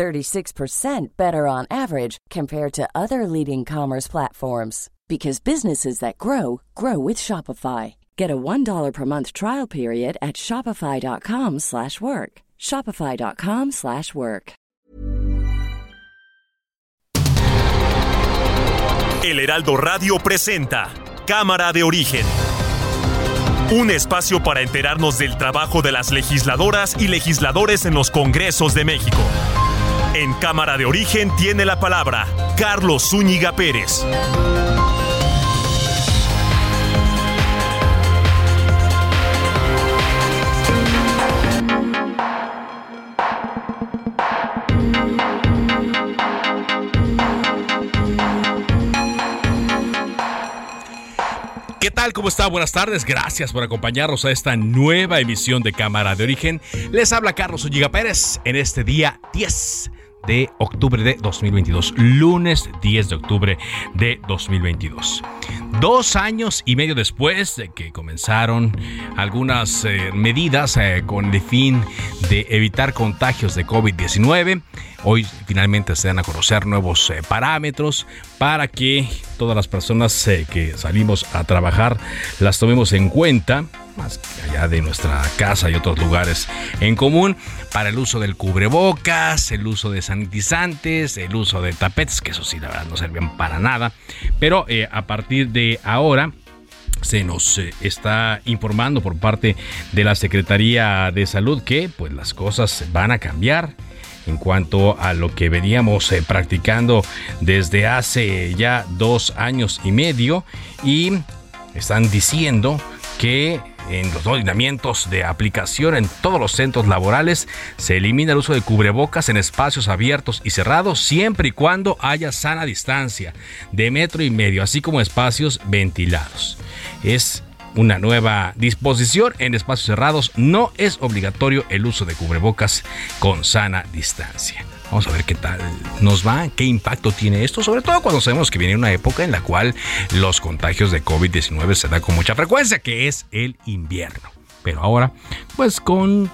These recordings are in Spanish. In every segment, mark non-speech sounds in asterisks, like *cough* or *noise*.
36% better on average compared to other leading commerce platforms because businesses that grow grow with Shopify. Get a $1 per month trial period at shopify.com/work. shopify.com/work. El Heraldo Radio presenta Cámara de Origen. Un espacio para enterarnos del trabajo de las legisladoras y legisladores en los Congresos de México. En Cámara de Origen tiene la palabra Carlos Zúñiga Pérez. ¿Qué tal? ¿Cómo está? Buenas tardes. Gracias por acompañarnos a esta nueva emisión de Cámara de Origen. Les habla Carlos Ulliga Pérez en este día 10 de octubre de 2022, lunes 10 de octubre de 2022. Dos años y medio después de que comenzaron algunas eh, medidas eh, con el fin de evitar contagios de COVID-19, hoy finalmente se dan a conocer nuevos eh, parámetros para que todas las personas que salimos a trabajar las tomemos en cuenta más allá de nuestra casa y otros lugares en común, para el uso del cubrebocas, el uso de sanitizantes, el uso de tapetes, que eso sí, la verdad, no sirven para nada. Pero eh, a partir de ahora, se nos eh, está informando por parte de la Secretaría de Salud que pues las cosas van a cambiar en cuanto a lo que veníamos eh, practicando desde hace ya dos años y medio y están diciendo que en los lineamientos de aplicación en todos los centros laborales se elimina el uso de cubrebocas en espacios abiertos y cerrados siempre y cuando haya sana distancia de metro y medio, así como espacios ventilados. Es una nueva disposición en espacios cerrados. No es obligatorio el uso de cubrebocas con sana distancia. Vamos a ver qué tal nos va, qué impacto tiene esto, sobre todo cuando sabemos que viene una época en la cual los contagios de COVID-19 se dan con mucha frecuencia, que es el invierno. Pero ahora, pues con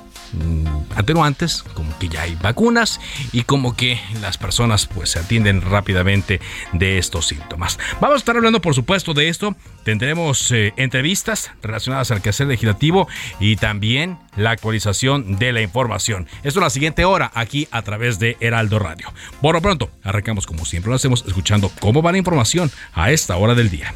atenuantes, como que ya hay vacunas y como que las personas pues se atienden rápidamente de estos síntomas. Vamos a estar hablando por supuesto de esto, tendremos eh, entrevistas relacionadas al quehacer legislativo y también la actualización de la información. Esto es la siguiente hora aquí a través de Heraldo Radio. Por lo pronto, arrancamos como siempre lo hacemos escuchando cómo va la información a esta hora del día.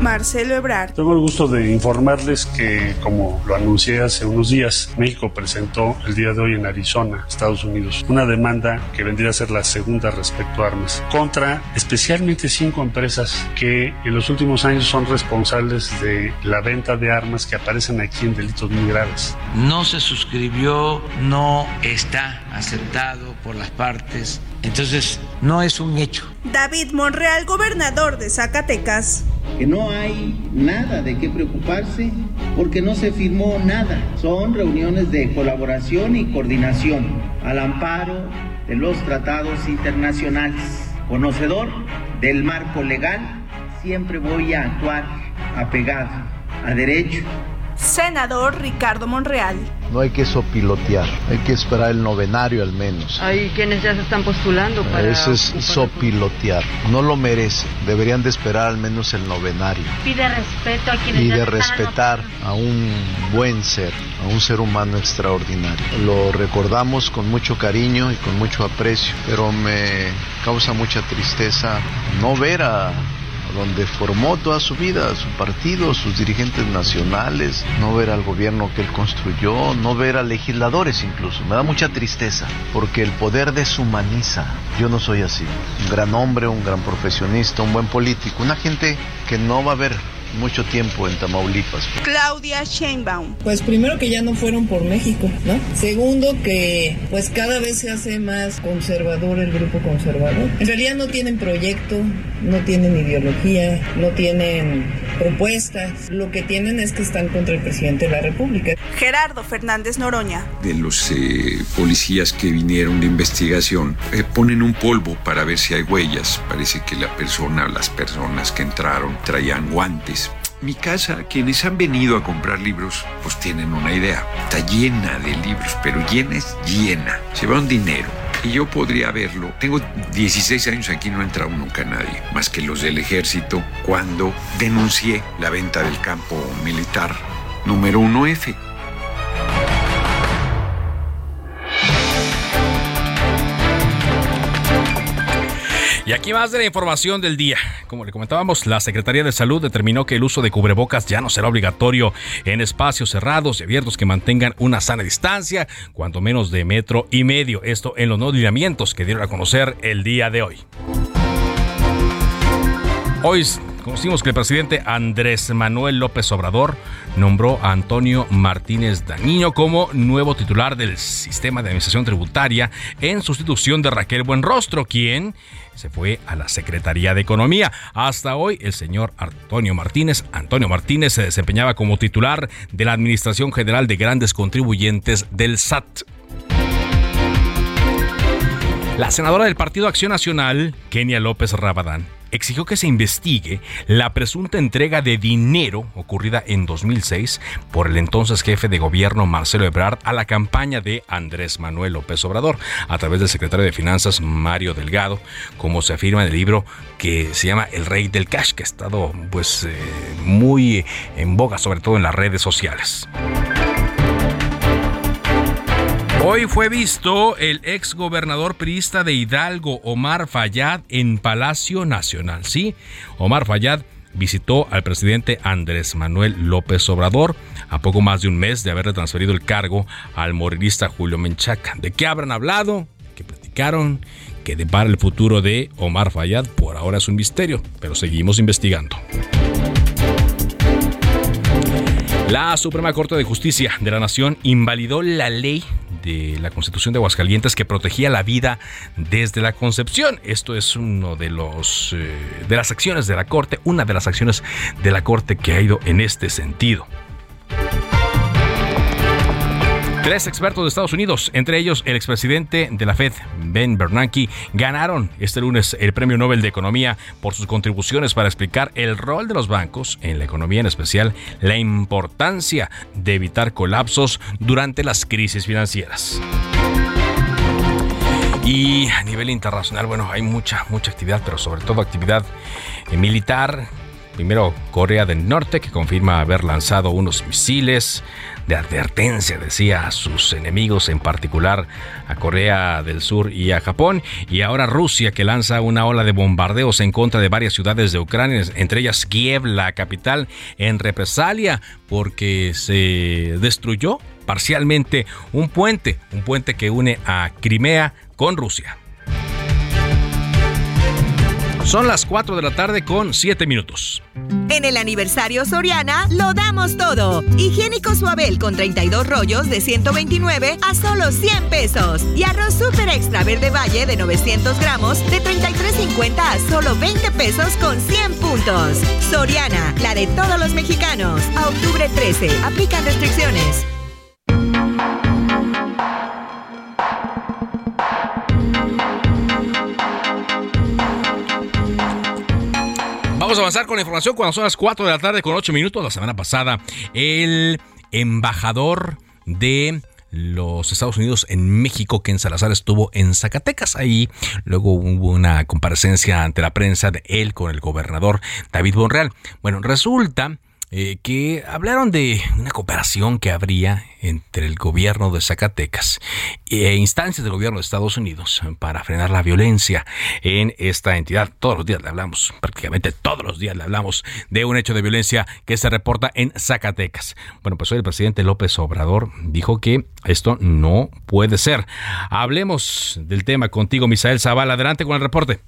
Marcelo Ebrard. Tengo el gusto de informarles que, como lo anuncié hace unos días, México presentó el día de hoy en Arizona, Estados Unidos, una demanda que vendría a ser la segunda respecto a armas, contra especialmente cinco empresas que en los últimos años son responsables de la venta de armas que aparecen aquí en delitos muy graves. No se suscribió, no está aceptado por las partes, entonces no es un hecho. David Monreal, gobernador de Zacatecas que no hay nada de qué preocuparse porque no se firmó nada. Son reuniones de colaboración y coordinación al amparo de los tratados internacionales. Conocedor del marco legal, siempre voy a actuar apegado a derecho senador Ricardo Monreal. No hay que sopilotear, hay que esperar el novenario al menos. Hay quienes ya se están postulando para... Eso es sopilotear, no lo merece, deberían de esperar al menos el novenario. Pide respeto a quienes... Y de respetar a un buen ser, a un ser humano extraordinario. Lo recordamos con mucho cariño y con mucho aprecio, pero me causa mucha tristeza no ver a donde formó toda su vida, su partido, sus dirigentes nacionales, no ver al gobierno que él construyó, no ver a legisladores incluso. Me da mucha tristeza porque el poder deshumaniza. Yo no soy así. Un gran hombre, un gran profesionista, un buen político, una gente que no va a ver mucho tiempo en Tamaulipas. Claudia Sheinbaum. Pues primero que ya no fueron por México, ¿no? Segundo que pues cada vez se hace más conservador el grupo conservador. En realidad no tienen proyecto, no tienen ideología, no tienen propuestas. Lo que tienen es que están contra el presidente de la República. Gerardo Fernández Noroña. De los eh, policías que vinieron de investigación, eh, ponen un polvo para ver si hay huellas. Parece que la persona, las personas que entraron traían guantes. Mi casa, quienes han venido a comprar libros, pues tienen una idea. Está llena de libros, pero llena es llena. Se va un dinero. Y yo podría verlo. Tengo 16 años aquí, no ha entrado nunca nadie, más que los del ejército, cuando denuncié la venta del campo militar número 1F. Y aquí más de la información del día. Como le comentábamos, la Secretaría de Salud determinó que el uso de cubrebocas ya no será obligatorio en espacios cerrados y abiertos que mantengan una sana distancia, cuanto menos de metro y medio. Esto en los no lineamientos que dieron a conocer el día de hoy. Hoy conocimos que el presidente Andrés Manuel López Obrador nombró a Antonio Martínez Dañino como nuevo titular del sistema de administración tributaria en sustitución de Raquel Buenrostro, quien se fue a la Secretaría de Economía. Hasta hoy, el señor Antonio Martínez, Antonio Martínez se desempeñaba como titular de la Administración General de Grandes Contribuyentes del SAT. La senadora del Partido Acción Nacional, Kenia López Rabadán, exigió que se investigue la presunta entrega de dinero ocurrida en 2006 por el entonces jefe de gobierno Marcelo Ebrard a la campaña de Andrés Manuel López Obrador a través del secretario de Finanzas Mario Delgado, como se afirma en el libro que se llama El Rey del Cash, que ha estado pues eh, muy en boga, sobre todo en las redes sociales. Hoy fue visto el ex gobernador priista de Hidalgo, Omar Fayad, en Palacio Nacional. Sí, Omar Fayad visitó al presidente Andrés Manuel López Obrador a poco más de un mes de haberle transferido el cargo al morilista Julio Menchaca. ¿De qué habrán hablado? ¿Qué platicaron? ¿Qué depara el futuro de Omar Fayad? Por ahora es un misterio, pero seguimos investigando. La Suprema Corte de Justicia de la Nación invalidó la ley de la Constitución de Aguascalientes que protegía la vida desde la concepción. Esto es uno de los eh, de las acciones de la Corte, una de las acciones de la Corte que ha ido en este sentido. Tres expertos de Estados Unidos, entre ellos el expresidente de la Fed, Ben Bernanke, ganaron este lunes el Premio Nobel de Economía por sus contribuciones para explicar el rol de los bancos en la economía, en especial la importancia de evitar colapsos durante las crisis financieras. Y a nivel internacional, bueno, hay mucha, mucha actividad, pero sobre todo actividad eh, militar. Primero, Corea del Norte, que confirma haber lanzado unos misiles de advertencia, decía, a sus enemigos, en particular a Corea del Sur y a Japón. Y ahora Rusia, que lanza una ola de bombardeos en contra de varias ciudades de Ucrania, entre ellas Kiev, la capital, en represalia porque se destruyó parcialmente un puente, un puente que une a Crimea con Rusia. Son las 4 de la tarde con 7 minutos. En el aniversario Soriana lo damos todo. Higiénico Suabel con 32 rollos de 129 a solo 100 pesos. Y arroz super extra verde valle de 900 gramos de 33.50 a solo 20 pesos con 100 puntos. Soriana, la de todos los mexicanos. A octubre 13. Aplican restricciones. Vamos a avanzar con la información cuando son las 4 de la tarde con 8 minutos. La semana pasada, el embajador de los Estados Unidos en México, Ken Salazar estuvo en Zacatecas. Ahí luego hubo una comparecencia ante la prensa de él con el gobernador David Bonreal. Bueno, resulta eh, que hablaron de una cooperación que habría entre el gobierno de Zacatecas e instancias del gobierno de Estados Unidos para frenar la violencia en esta entidad. Todos los días le hablamos, prácticamente todos los días le hablamos de un hecho de violencia que se reporta en Zacatecas. Bueno, pues hoy el presidente López Obrador dijo que esto no puede ser. Hablemos del tema contigo, Misael Zavala. Adelante con el reporte.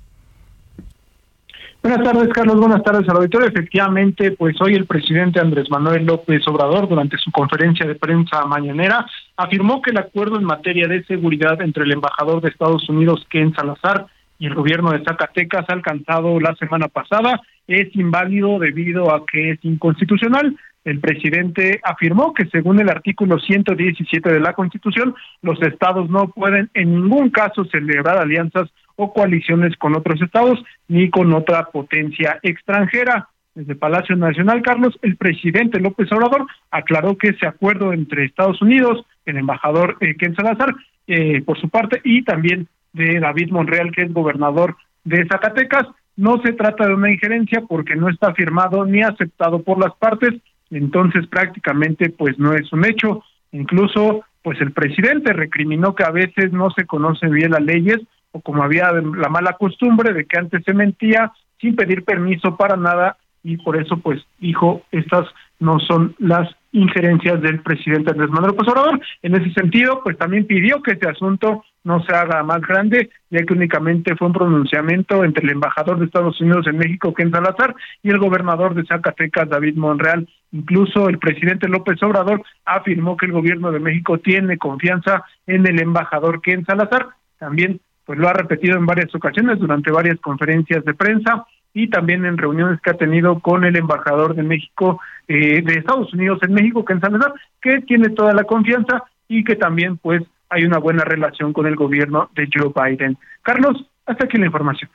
Buenas tardes, Carlos. Buenas tardes al auditorio. Efectivamente, pues hoy el presidente Andrés Manuel López Obrador, durante su conferencia de prensa mañanera, afirmó que el acuerdo en materia de seguridad entre el embajador de Estados Unidos, Ken Salazar, y el gobierno de Zacatecas alcanzado la semana pasada es inválido debido a que es inconstitucional. El presidente afirmó que según el artículo 117 de la Constitución, los estados no pueden en ningún caso celebrar alianzas o coaliciones con otros estados ni con otra potencia extranjera. Desde Palacio Nacional, Carlos, el presidente López Obrador aclaró que ese acuerdo entre Estados Unidos, el embajador eh, Ken Salazar, eh, por su parte, y también de David Monreal, que es gobernador de Zacatecas, no se trata de una injerencia porque no está firmado ni aceptado por las partes, entonces prácticamente pues no es un hecho. Incluso pues el presidente recriminó que a veces no se conocen bien las leyes como había la mala costumbre de que antes se mentía sin pedir permiso para nada y por eso pues dijo estas no son las injerencias del presidente Andrés Manuel López Obrador. En ese sentido, pues también pidió que este asunto no se haga más grande, ya que únicamente fue un pronunciamiento entre el embajador de Estados Unidos en México, Ken Salazar, y el gobernador de Zacatecas, David Monreal. Incluso el presidente López Obrador afirmó que el gobierno de México tiene confianza en el embajador Ken Salazar. También pues lo ha repetido en varias ocasiones durante varias conferencias de prensa y también en reuniones que ha tenido con el embajador de México, eh, de Estados Unidos en México, Ken Salazar, que tiene toda la confianza y que también pues hay una buena relación con el gobierno de Joe Biden. Carlos, hasta aquí la información.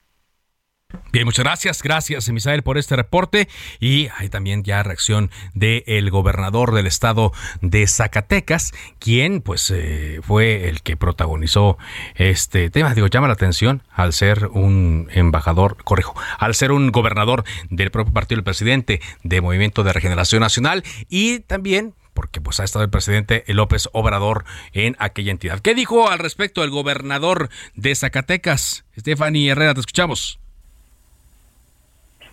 Bien, muchas gracias. Gracias, Misael, por este reporte. Y hay también ya reacción del gobernador del estado de Zacatecas, quien pues eh, fue el que protagonizó este tema. Digo, llama la atención al ser un embajador, corrijo, al ser un gobernador del propio partido del presidente de Movimiento de Regeneración Nacional y también porque pues ha estado el presidente López Obrador en aquella entidad. ¿Qué dijo al respecto el gobernador de Zacatecas? Stephanie Herrera, te escuchamos.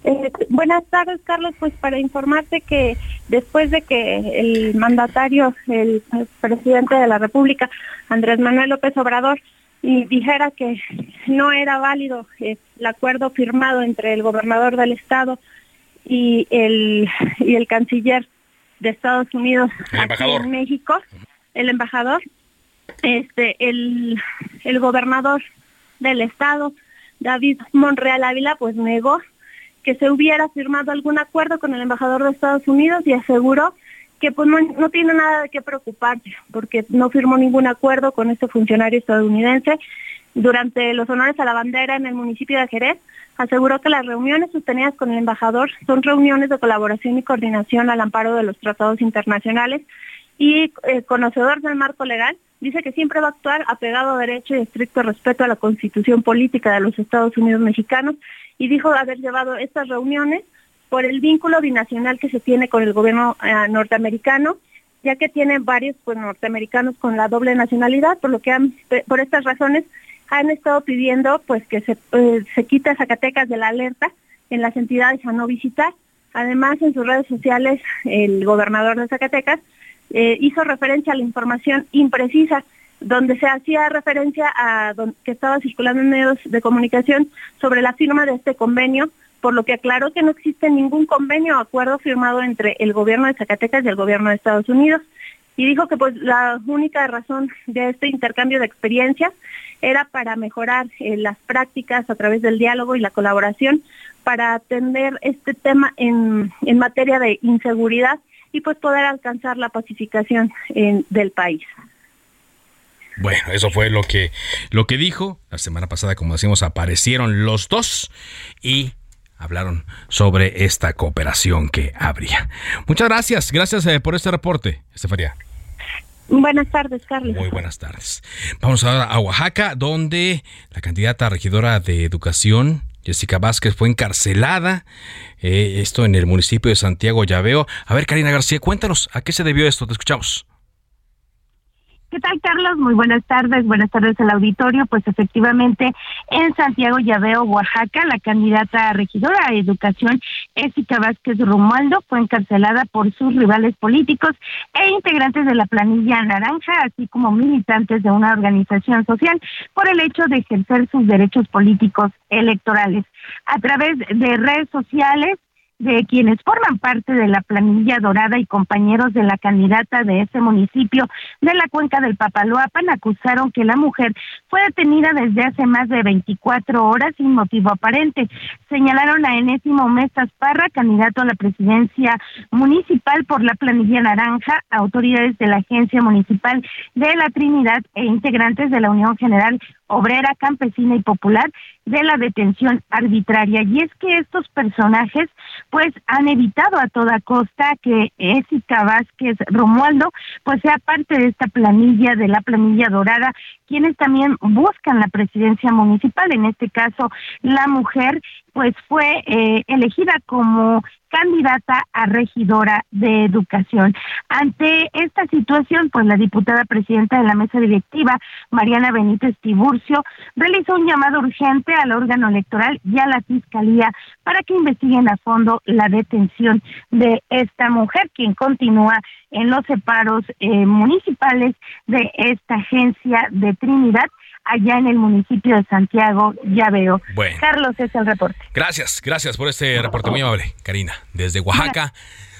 Eh, buenas tardes, Carlos. Pues para informarte que después de que el mandatario, el, presidente de la República, Andrés Manuel López Obrador, y dijera que no era válido eh, el acuerdo firmado entre el gobernador del estado y el y el canciller de Estados Unidos en México, el embajador, este, el, el gobernador del estado, David Monreal Ávila, pues negó que se hubiera firmado algún acuerdo con el embajador de Estados Unidos y aseguró que pues no, tiene nada de qué preocuparse porque no firmó ningún acuerdo con este funcionario estadounidense. Durante los honores a la bandera en el municipio de Jerez, aseguró que las reuniones sostenidas con el embajador son reuniones de colaboración y coordinación al amparo de los tratados internacionales y eh, conocedor del marco legal, dice que siempre va a actuar apegado a derecho y estricto respeto a la constitución política de los Estados Unidos mexicanos y dijo haber llevado estas reuniones por el vínculo binacional que se tiene con el gobierno eh, norteamericano, ya que tiene varios pues, norteamericanos con la doble nacionalidad, por lo que por estas razones han estado pidiendo pues que se, eh, se quite a Zacatecas de la alerta en las entidades a no visitar. Además, en sus redes sociales, el gobernador de Zacatecas eh, hizo referencia a la información imprecisa donde se hacía referencia a que estaba circulando en medios de comunicación sobre la firma de este convenio, por lo que aclaró que no existe ningún convenio o acuerdo firmado entre el gobierno de Zacatecas y el gobierno de Estados Unidos. Y dijo que pues la única razón de este intercambio de experiencias era para mejorar eh, las prácticas a través del diálogo y la colaboración para atender este tema en, en materia de inseguridad y pues poder alcanzar la pacificación del país. Bueno, eso fue lo que, lo que dijo. La semana pasada, como decimos, aparecieron los dos y hablaron sobre esta cooperación que habría. Muchas gracias, gracias eh, por este reporte, Estefanía. Buenas tardes, Carlos. Muy buenas tardes. Vamos ahora a Oaxaca, donde la candidata regidora de Educación, Jessica Vázquez, fue encarcelada. Eh, esto en el municipio de Santiago Llaveo. A ver, Karina García, cuéntanos, ¿a qué se debió esto? Te escuchamos. ¿Qué tal, Carlos? Muy buenas tardes. Buenas tardes al auditorio. Pues efectivamente, en Santiago Llaveo, Oaxaca, la candidata a regidora a Educación, Ésica Vázquez Romualdo, fue encarcelada por sus rivales políticos e integrantes de la planilla naranja, así como militantes de una organización social, por el hecho de ejercer sus derechos políticos electorales. A través de redes sociales, de quienes forman parte de la planilla dorada y compañeros de la candidata de ese municipio de la cuenca del Papaloapan acusaron que la mujer fue detenida desde hace más de 24 horas sin motivo aparente. Señalaron a Enésimo Mesas Parra, candidato a la presidencia municipal por la planilla naranja, autoridades de la Agencia Municipal de la Trinidad e integrantes de la Unión General obrera, campesina y popular de la detención arbitraria. Y es que estos personajes pues han evitado a toda costa que Ésica Vázquez Romualdo pues sea parte de esta planilla, de la planilla dorada, quienes también buscan la presidencia municipal, en este caso la mujer pues fue eh, elegida como candidata a regidora de educación. Ante esta situación, pues la diputada presidenta de la mesa directiva, Mariana Benítez Tiburcio, realizó un llamado urgente al órgano electoral y a la fiscalía para que investiguen a fondo la detención de esta mujer, quien continúa en los separos eh, municipales de esta agencia de Trinidad allá en el municipio de Santiago, ya veo. Bueno. Carlos, es el reporte. Gracias, gracias por este reporte muy amable, Karina, desde Oaxaca.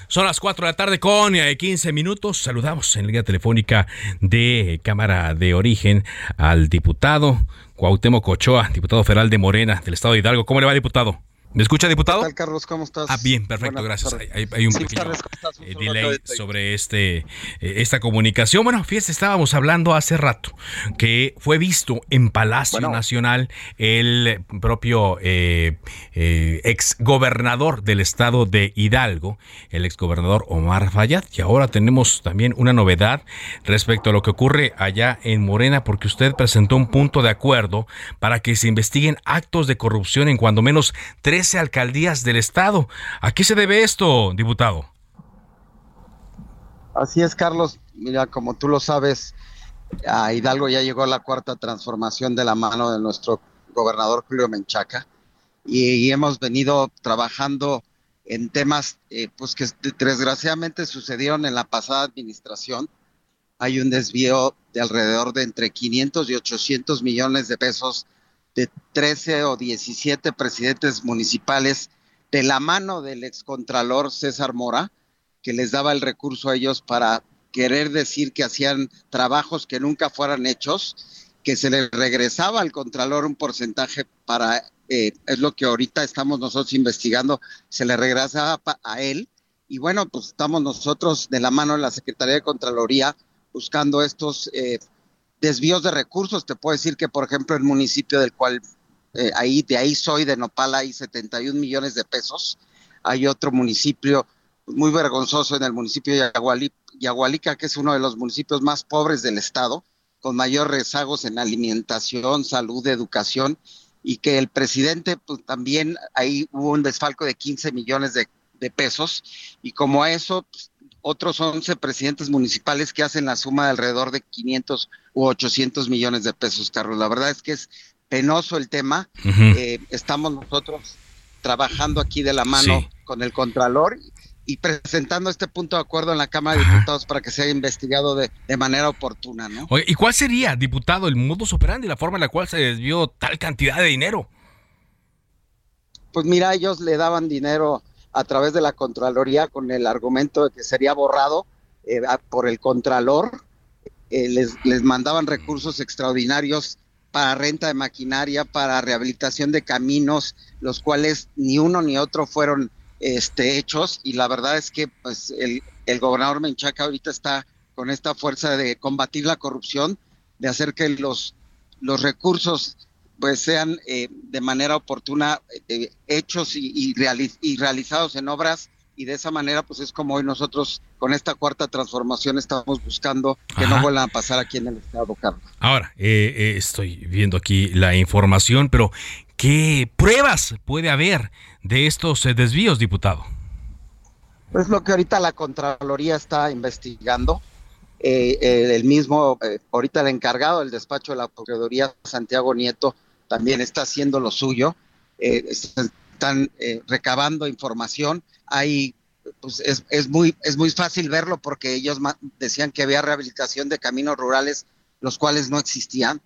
Son las 4 de la tarde con 15 eh, minutos. Saludamos en línea telefónica de Cámara de Origen al diputado Cuauhtémoc Ochoa, diputado federal de Morena del Estado de Hidalgo. ¿Cómo le va, diputado? ¿Me escucha, diputado? ¿Qué tal, Carlos? ¿Cómo estás? Ah, bien, perfecto, gracias. Hay, un pequeño eh, delay sobre este eh, esta comunicación. Bueno, fíjese, estábamos hablando hace rato que fue visto en Palacio Nacional el propio eh, ex gobernador del estado de Hidalgo, el ex gobernador Omar Fayad. Y ahora tenemos también una novedad respecto a lo que ocurre allá en Morena, porque usted presentó un punto de acuerdo para que se investiguen actos de corrupción en cuando menos tres alcaldías del estado. ¿A qué se debe esto, diputado? Así es, Carlos. Mira, como tú lo sabes, a Hidalgo ya llegó la cuarta transformación de la mano de nuestro gobernador Julio Menchaca y, hemos venido trabajando en temas eh, pues que desgraciadamente sucedieron en la pasada administración. Hay un desvío de alrededor de entre 500 y 800 millones de pesos de 13 o 17 presidentes municipales de la mano del excontralor César Mora, que les daba el recurso a ellos para querer decir que hacían trabajos que nunca fueran hechos, que se les regresaba al contralor un porcentaje para, eh, es lo que ahorita estamos nosotros investigando, se le regresaba a él. Y bueno, pues estamos nosotros de la mano de la Secretaría de Contraloría buscando estos eh, desvíos de recursos. Te puedo decir que, por ejemplo, el municipio del cual eh, ahí, de ahí soy, de Nopala, hay 71 millones de pesos. Hay otro municipio muy vergonzoso en el municipio de Yagualica, que es uno de los municipios más pobres del estado, con mayor rezagos en alimentación, salud, educación, y que el presidente, pues también ahí hubo un desfalco de 15 millones de, pesos, y como a eso, pues, otros 11 presidentes municipales que hacen la suma de alrededor de 500 u 800 millones de pesos, Carlos. La verdad es que es penoso el tema. Eh, estamos nosotros trabajando aquí de la mano con el Contralor y presentando este punto de acuerdo en la Cámara de Diputados para que sea investigado de, manera oportuna, ¿no? ¿Y cuál sería, diputado, el modus operandi, la forma en la cual se desvió tal cantidad de dinero? Pues mira, ellos le daban dinero a través de la Contraloría con el argumento de que sería borrado eh, por el Contralor. Eh, les, les mandaban recursos extraordinarios para renta de maquinaria, para rehabilitación de caminos, los cuales ni uno ni otro fueron este, hechos. Y la verdad es que pues, el, el gobernador Menchaca ahorita está con esta fuerza de combatir la corrupción, de hacer que los, los recursos pues sean eh, de manera oportuna eh, hechos y, realizados en obras y de esa manera pues es como hoy nosotros con esta cuarta transformación estamos buscando que no vuelvan a pasar aquí en el estado Carlos. Ahora, eh, estoy viendo aquí la información, pero ¿qué pruebas puede haber de estos desvíos, diputado? Pues lo que ahorita la Contraloría está investigando. eh, eh, el mismo, ahorita el encargado del despacho de la Procuraduría, Santiago Nieto, también está haciendo lo suyo. están recabando información. Hay, pues es, es, muy, es muy fácil verlo porque ellos decían que había rehabilitación de caminos rurales, los cuales no existían.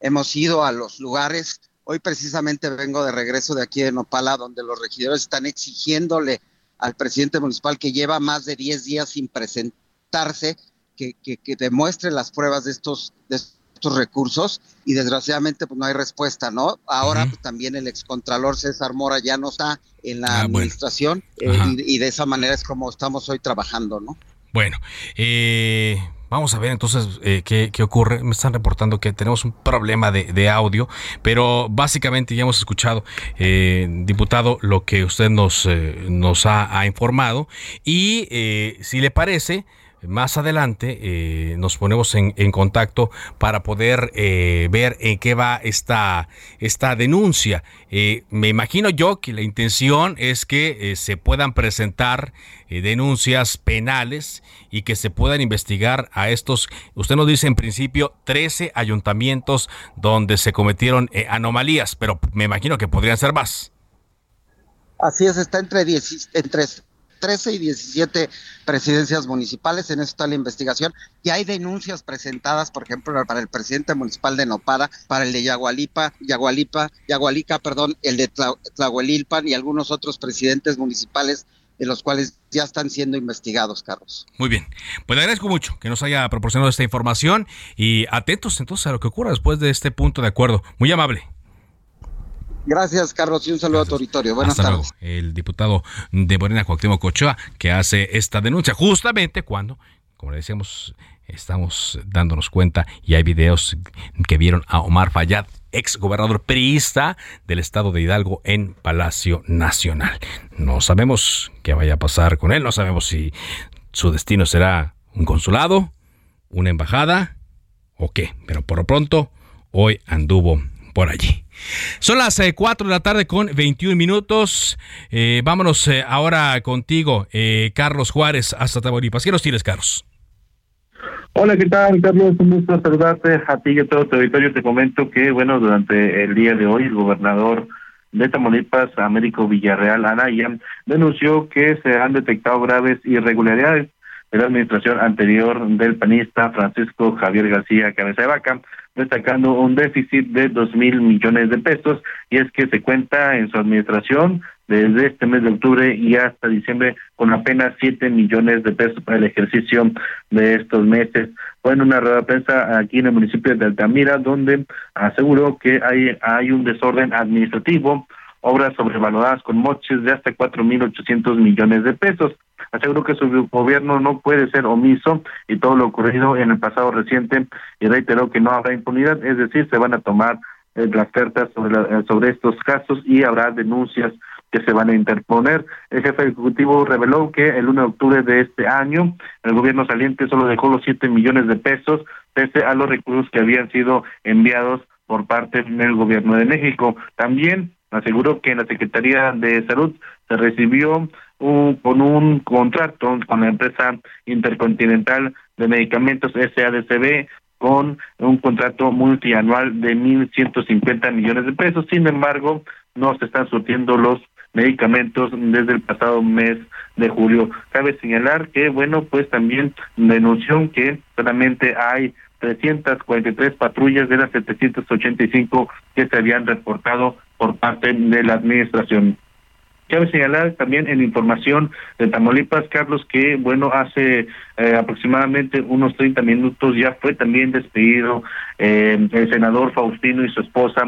Hemos ido a los lugares. Hoy precisamente vengo de regreso de aquí de Nopala, donde los regidores están exigiéndole al presidente municipal que lleva más de 10 días sin presentarse, que, que, demuestre las pruebas de estos, de estos recursos y desgraciadamente pues no hay respuesta, ¿no? Ahora pues, también el excontralor César Mora ya no está en la ah, administración eh, y, y, de esa manera es como estamos hoy trabajando, ¿no? Bueno, eh, Vamos a ver entonces eh, qué, ocurre. Me están reportando que tenemos un problema de, audio, pero básicamente ya hemos escuchado, eh, diputado, lo que usted nos, eh, nos ha, informado. Y si le parece, más adelante eh, nos ponemos en, contacto para poder eh, ver en qué va esta, esta denuncia. Eh, me imagino yo que la intención es que se puedan presentar denuncias penales y que se puedan investigar a estos, usted nos dice en principio 13 ayuntamientos donde se cometieron anomalías, pero me imagino que podrían ser más. Así es, está entre, 10, entre 13 y 17 presidencias municipales, en eso está la investigación, y hay denuncias presentadas, por ejemplo, para el presidente municipal de Nopara, para el de Yagualipa, Yagualipa, Yagualica, perdón, el de Tlahuelilpan y algunos otros presidentes municipales de los cuales ya están siendo investigados, Carlos. Muy bien. Pues le agradezco mucho que nos haya proporcionado esta información y atentos entonces a lo que ocurra después de este punto de acuerdo. Muy amable. Gracias, Carlos, y un saludo a tu auditorio. Buenas tardes. El diputado de Morena, Joaquín Cochoa, que hace esta denuncia justamente cuando, como le decíamos, estamos dándonos cuenta y hay videos que vieron a Omar Fayad, ex gobernador priista del estado de Hidalgo en Palacio Nacional. No sabemos qué vaya a pasar con él, no sabemos si su destino será un consulado, una embajada o qué, pero por lo pronto hoy anduvo por allí. Son las 4 eh, de la tarde con 21 minutos. Eh, vámonos eh, ahora contigo, Carlos Juárez, hasta Tamaulipas. ¿Qué nos tienes, Carlos? Hola, ¿qué tal, Carlos? Un gusto saludarte a ti y a todo tu auditorio. Te comento que, bueno, durante el día de hoy, el gobernador de Tamaulipas, Américo Villarreal Anaya, denunció que se han detectado graves irregularidades en la administración anterior del panista Francisco Javier García Cabeza de Vaca, destacando un déficit de dos mil millones de pesos, y es que se cuenta en su administración desde este mes de octubre y hasta diciembre con apenas siete millones de pesos para el ejercicio de estos meses. Fue en una rueda de prensa aquí en el municipio de Altamira, donde aseguró que hay, hay un desorden administrativo, obras sobrevaloradas con moches de hasta cuatro mil ochocientos millones de pesos aseguró que su gobierno no puede ser omiso y todo lo ocurrido en el pasado reciente y reiteró que no habrá impunidad, es decir, se van a tomar eh, las cartas sobre, eh, sobre estos casos y habrá denuncias que se van a interponer. El jefe ejecutivo reveló que el 1 de octubre de este año el gobierno saliente solo dejó los 7 millones de pesos pese a los recursos que habían sido enviados por parte del gobierno de México. También aseguró que en la Secretaría de Salud se recibió con un contrato con la empresa intercontinental de medicamentos SADCB con un contrato multianual de 1.150 millones de pesos. Sin embargo, no se están surtiendo los medicamentos desde el pasado mes de julio. Cabe señalar que, bueno, pues también denunció que solamente hay 343 patrullas de las 785 que se habían reportado por parte de la administración. Cabe señalar también en información de Tamaulipas, Carlos, que bueno, hace eh, aproximadamente unos 30 minutos ya fue también despedido eh, el senador Faustino y su esposa,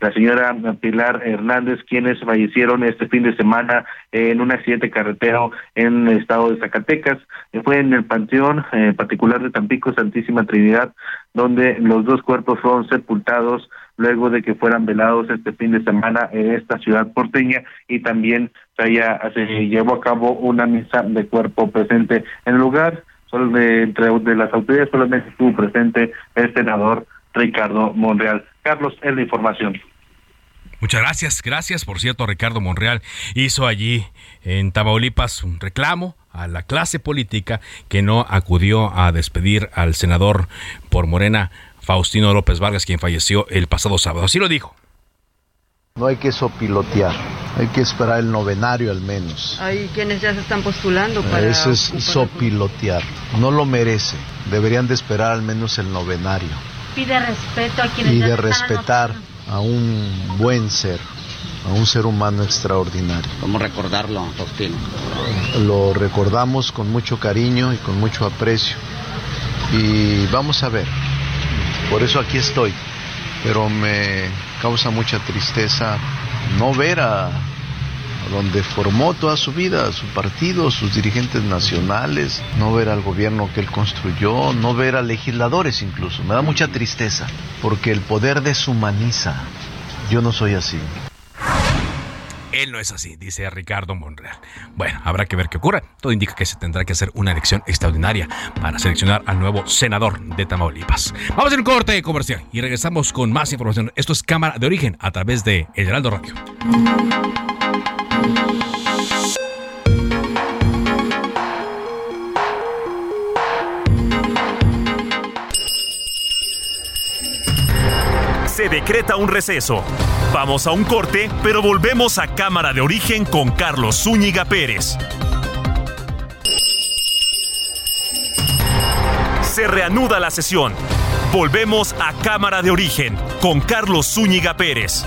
la señora Pilar Hernández, quienes fallecieron este fin de semana en un accidente carretero en el estado de Zacatecas. Fue en el Panteón eh, particular de Tampico Santísima Trinidad, donde los dos cuerpos fueron sepultados luego de que fueran velados este fin de semana en esta ciudad porteña y también se, haya, se llevó a cabo una misa de cuerpo presente en el lugar. Solo de, entre las autoridades solamente estuvo presente el senador Ricardo Monreal. Carlos, es la información. Muchas gracias, gracias. Por cierto, Ricardo Monreal hizo allí en Tamaulipas un reclamo a la clase política que no acudió a despedir al senador por Morena, Faustino López Vargas, quien falleció el pasado sábado. Así lo dijo. No hay que sopilotear, hay que esperar el novenario al menos. Hay quienes ya se están postulando para... Eso es sopilotear, no lo merece, deberían de esperar al menos el novenario. Pide respeto a quienes... Y de respetar a un buen ser, a un ser humano extraordinario. ¿Cómo recordarlo, Faustino? Lo recordamos con mucho cariño y con mucho aprecio. Y vamos a ver, por eso aquí estoy, pero me causa mucha tristeza no ver a, donde formó toda su vida, su partido, sus dirigentes nacionales, no ver al gobierno que él construyó, no ver a legisladores incluso. Me da mucha tristeza, porque el poder deshumaniza. Yo no soy así. Él no es así, dice Ricardo Monreal. Bueno, habrá que ver qué ocurre. Todo indica que se tendrá que hacer una elección extraordinaria para seleccionar al nuevo senador de Tamaulipas. Vamos a un corte comercial y regresamos con más información. Esto es Cámara de Origen a través de El Heraldo Radio. Se decreta un receso. Vamos a un corte, pero volvemos a Cámara de Origen con Carlos Zúñiga Pérez. Se reanuda la sesión. Volvemos a Cámara de Origen con Carlos Zúñiga Pérez.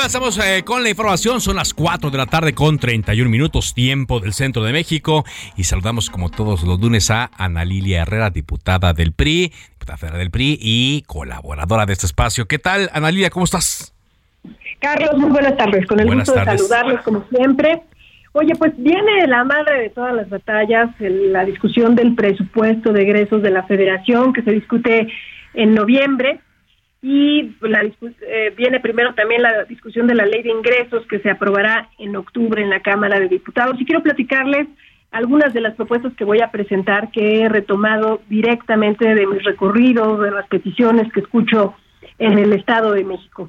Avanzamos eh, con la información, son las 4 de la tarde con 31 minutos tiempo del centro de México y saludamos como todos los lunes a Ana Lilia Herrera, diputada del PRI, diputada federal del PRI y colaboradora de este espacio. ¿Qué tal, Ana Lilia? ¿Cómo estás? Carlos, muy buenas tardes, con el gusto de saludarlos como siempre. Oye, pues viene la madre de todas las batallas, la discusión del presupuesto de egresos de la federación que se discute en noviembre y la, eh, viene primero también la discusión de la ley de ingresos que se aprobará en octubre en la Cámara de Diputados. Y quiero platicarles algunas de las propuestas que voy a presentar que he retomado directamente de mis recorridos, de las peticiones que escucho en el Estado de México.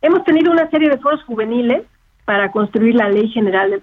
Hemos tenido una serie de foros juveniles para construir la Ley General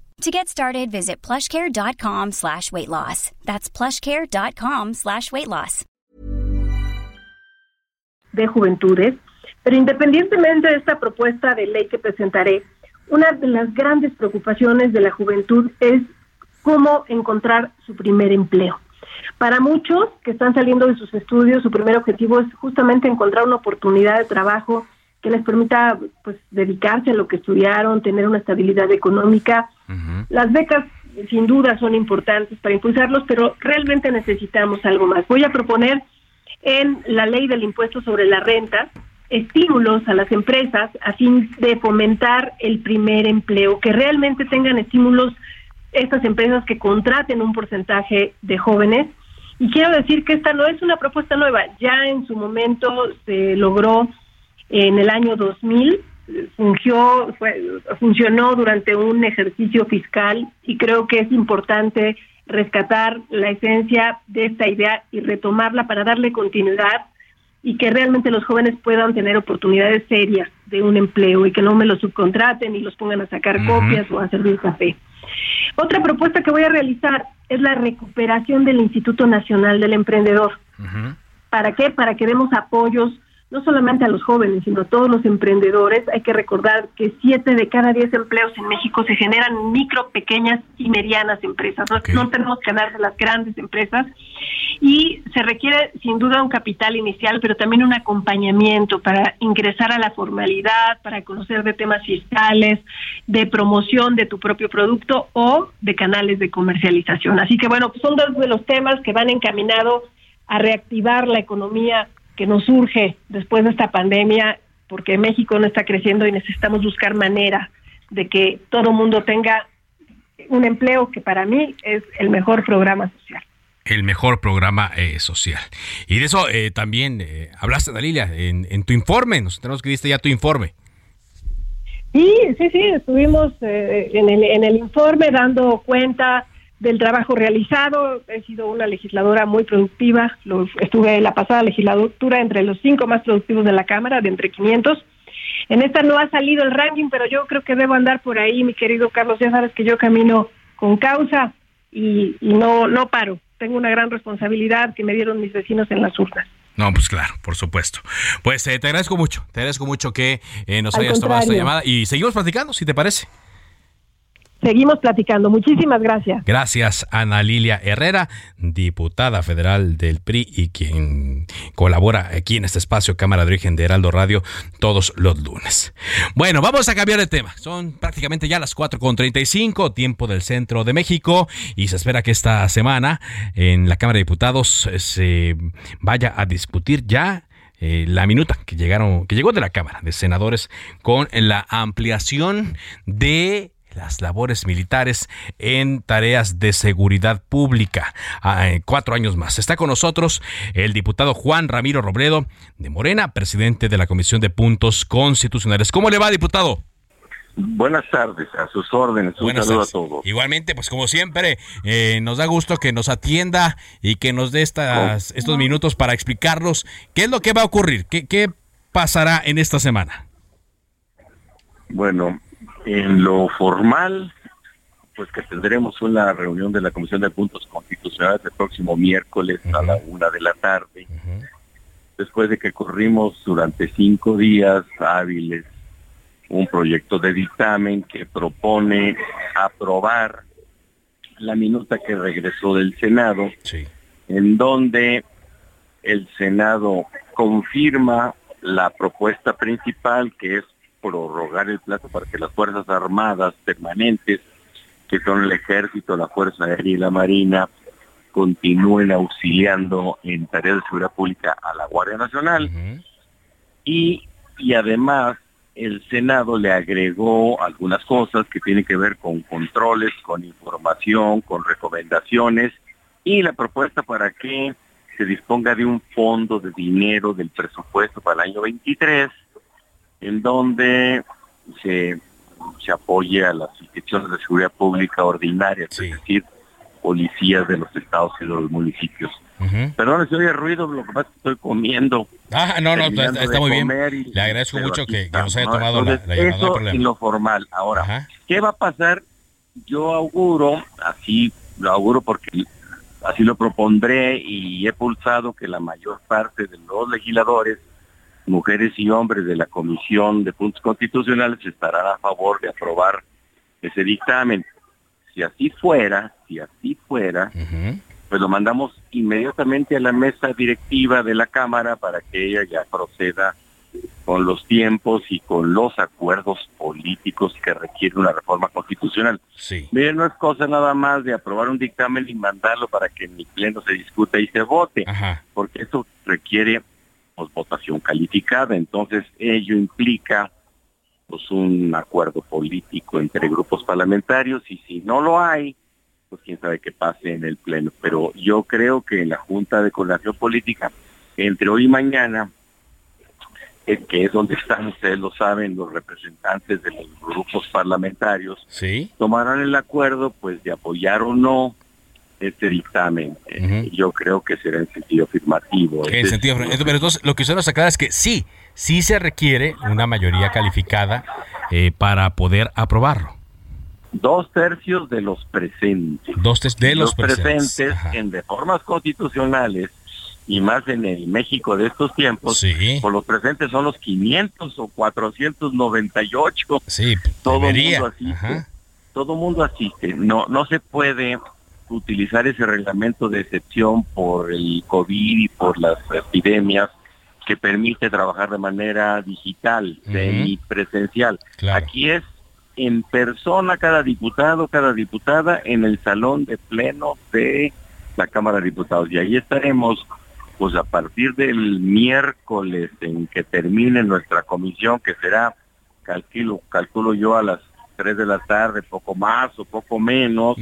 To get started, visit plushcare.com slash weight loss. That's plushcare.com slash weight loss. De juventudes, pero independientemente de esta propuesta de ley que presentaré, una de las grandes preocupaciones de la juventud es cómo encontrar su primer empleo. Para muchos que están saliendo de sus estudios, su primer objetivo es justamente encontrar una oportunidad de trabajo que les permita pues dedicarse a lo que estudiaron, tener una estabilidad económica. Las becas sin duda son importantes para impulsarlos, pero realmente necesitamos algo más. Voy a proponer en la ley del impuesto sobre la renta estímulos a las empresas a fin de fomentar el primer empleo, que realmente tengan estímulos estas empresas que contraten un porcentaje de jóvenes. Y quiero decir que esta no es una propuesta nueva, ya en su momento se logró en el año 2000 fungió, funcionó durante un ejercicio fiscal y creo que es importante rescatar la esencia de esta idea y retomarla para darle continuidad y que realmente los jóvenes puedan tener oportunidades serias de un empleo y que no me los subcontraten y los pongan a sacar copias o a servir café. Otra propuesta que voy a realizar es la recuperación del Instituto Nacional del Emprendedor. ¿Para qué? Para que demos apoyos no solamente a los jóvenes, sino a todos los emprendedores. Hay que recordar que siete de cada diez empleos en México se generan en micro, pequeñas y medianas empresas. No, tenemos que hablar de las grandes empresas. Y se requiere sin duda un capital inicial, pero también un acompañamiento para ingresar a la formalidad, para conocer de temas fiscales, de promoción de tu propio producto o de canales de comercialización. Así que bueno, son dos de los temas que van encaminados a reactivar la economía que nos surge después de esta pandemia, porque México no está creciendo y necesitamos buscar manera de que todo mundo tenga un empleo que para mí es el mejor programa social. El mejor programa eh, social. Y de eso eh, también eh, hablaste, Dalilia, en, en, tu informe. Nos tenemos que diste ya tu informe. Sí, sí, sí, estuvimos en, el, en el informe dando cuenta del trabajo realizado. He sido una legisladora muy productiva. Lo, estuve en la pasada legislatura entre los cinco más productivos de la Cámara, de entre 500. En esta no ha salido el ranking, pero yo creo que debo andar por ahí, mi querido Carlos. Ya sabes que yo camino con causa y, no, no paro. Tengo una gran responsabilidad que me dieron mis vecinos en las urnas. No, pues claro, por supuesto. Pues eh, te agradezco mucho, te agradezco mucho que eh, nos hayas tomado esta llamada y seguimos platicando, si te parece. Seguimos platicando. Muchísimas gracias. Gracias, Ana Lilia Herrera, diputada federal del PRI y quien colabora aquí en este espacio Cámara de Origen de Heraldo Radio todos los lunes. Bueno, vamos a cambiar de tema. Son prácticamente ya las 4.35, tiempo del centro de México, y se espera que esta semana en la Cámara de Diputados se vaya a discutir ya eh, la minuta que llegaron, que llegó de la Cámara de Senadores con la ampliación de las labores militares en tareas de seguridad pública. Eh, cuatro años más. Está con nosotros el diputado Juan Ramiro Robledo de Morena, presidente de la Comisión de Puntos Constitucionales. ¿Cómo le va, diputado? Buenas tardes, a sus órdenes. Un saludo a todos. Igualmente, pues como siempre, eh, nos da gusto que nos atienda y que nos dé estas, estos minutos para explicarnos qué es lo que va a ocurrir, qué, qué pasará en esta semana. Bueno, en lo formal, pues que tendremos una reunión de la Comisión de Puntos Constitucionales el próximo miércoles a la una de la tarde, después de que corrimos durante cinco días hábiles un proyecto de dictamen que propone aprobar la minuta que regresó del Senado, en donde el Senado confirma la propuesta principal que es prorrogar el plazo para que las Fuerzas Armadas permanentes, que son el Ejército, la Fuerza Aérea y la Marina, continúen auxiliando en tareas de seguridad pública a la Guardia Nacional. y, y además el Senado le agregó algunas cosas que tienen que ver con controles, con información, con recomendaciones y la propuesta para que se disponga de un fondo de dinero del presupuesto para el año 23 en donde se, se apoye a las instituciones de seguridad pública ordinarias, es decir, policías de los estados y de los municipios. Perdón, si oye ruido, lo que pasa es que estoy comiendo. Ah, no, no, está, muy bien. Le agradezco mucho que, nos haya tomado la, llamada. Eso en lo formal. Ahora, ¿qué va a pasar? Yo auguro, así lo auguro porque así lo propondré y he pulsado que la mayor parte de los legisladores mujeres y hombres de la Comisión de Puntos Constitucionales estarán a favor de aprobar ese dictamen. Si así fuera, si así fuera, pues lo mandamos inmediatamente a la mesa directiva de la Cámara para que ella ya proceda con los tiempos y con los acuerdos políticos que requiere una reforma constitucional. Sí. Miren, no es cosa nada más de aprobar un dictamen y mandarlo para que en mi pleno se discuta y se vote, porque eso requiere pues, votación calificada. Entonces, ello implica pues un acuerdo político entre grupos parlamentarios y si no lo hay, pues quién sabe qué pase en el Pleno. Pero yo creo que en la Junta de Coordinación Política, entre hoy y mañana, eh, que es donde están, ustedes lo saben, los representantes de los grupos parlamentarios, ¿Sí? tomarán el acuerdo pues de apoyar o no este dictamen. Eh, yo creo que será en sentido afirmativo. En sentido afirmativo. Pero entonces lo que usted nos aclara es que sí, sí se requiere una mayoría calificada eh, para poder aprobarlo. Dos tercios de los presentes. Dos tercios de los, presentes, en reformas constitucionales y más en el México de estos tiempos, por los presentes son los 500 o 498. Sí, todo mundo asiste. Todo mundo asiste. No, no se puede utilizar ese reglamento de excepción por el COVID y por las epidemias que permite trabajar de manera digital, semipresencial. Aquí es en persona cada diputado, cada diputada en el salón de pleno de la Cámara de Diputados. Y ahí estaremos, pues a partir del miércoles en que termine nuestra comisión, que será, calculo, calculo yo a las 3 de la tarde, poco más o poco menos,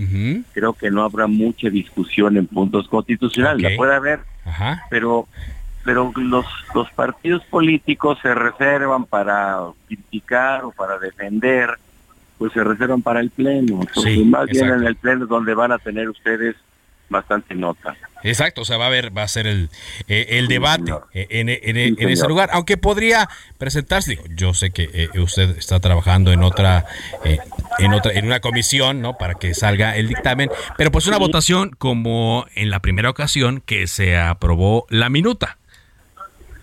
creo que no habrá mucha discusión en puntos constitucionales. La puede haber, pero pero los, los partidos políticos se reservan para criticar o para defender, pues se reservan para el Pleno. Entonces, más bien en el Pleno donde van a tener ustedes bastante nota. Exacto, o sea, va a haber, va a ser el, eh, el debate eh, en, en, ese lugar, aunque podría presentarse, digo, yo sé que eh, usted está trabajando en otra, en otra, en una comisión, ¿no? Para que salga el dictamen, pero pues una votación como en la primera ocasión que se aprobó la minuta.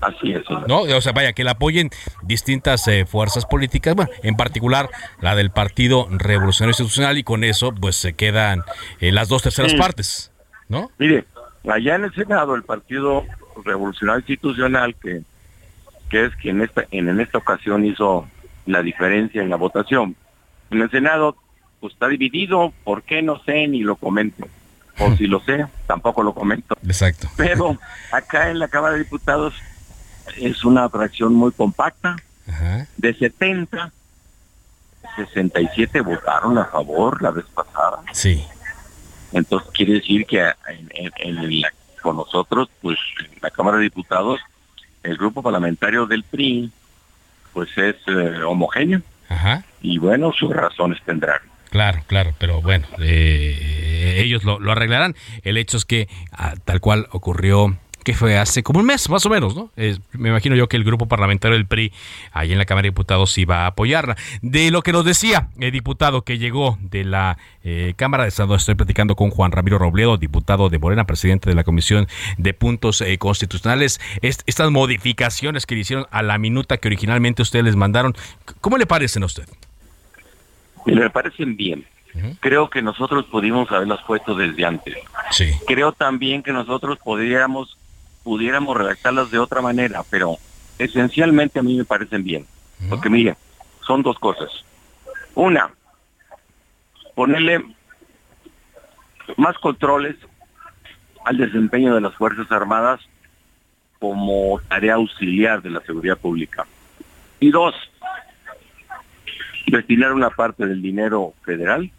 Así es. No, o sea, vaya, que la apoyen distintas fuerzas políticas, bueno, en particular la del Partido Revolucionario Institucional y con eso pues se quedan las dos terceras partes, ¿no? Mire, allá en el Senado el Partido Revolucionario Institucional, que, que es quien esta, en, esta ocasión hizo la diferencia en la votación, en el Senado pues está dividido, ¿por qué no sé ni lo comento? O si lo sé, tampoco lo comento. Exacto. Pero acá en la Cámara de Diputados es una fracción muy compacta. De 70, 67 votaron a favor la vez pasada. Sí. Entonces quiere decir que en, con nosotros, pues en la Cámara de Diputados, el grupo parlamentario del PRI, pues es eh, homogéneo. Y bueno, sus razones tendrán. Claro, claro, pero bueno, eh, ellos lo, lo, arreglarán. El hecho es que ah, tal cual ocurrió que fue hace como un mes, más o menos, ¿no? me imagino yo que el grupo parlamentario del PRI, ahí en la Cámara de Diputados, iba a apoyarla. De lo que nos decía el diputado que llegó de la eh, Cámara de Estado, estoy platicando con Juan Ramiro Robledo, diputado de Morena, presidente de la Comisión de Puntos eh, Constitucionales. estas modificaciones que le hicieron a la minuta que originalmente ustedes les mandaron, ¿cómo le parecen a usted? Me parecen bien. Creo que nosotros pudimos haberlas puesto desde antes. Sí. Creo también que nosotros podríamos pudiéramos redactarlas de otra manera, pero esencialmente a mí me parecen bien. Porque mire, son dos cosas. Una, ponerle más controles al desempeño de las Fuerzas Armadas como tarea auxiliar de la seguridad pública. Y dos, destinar una parte del dinero federal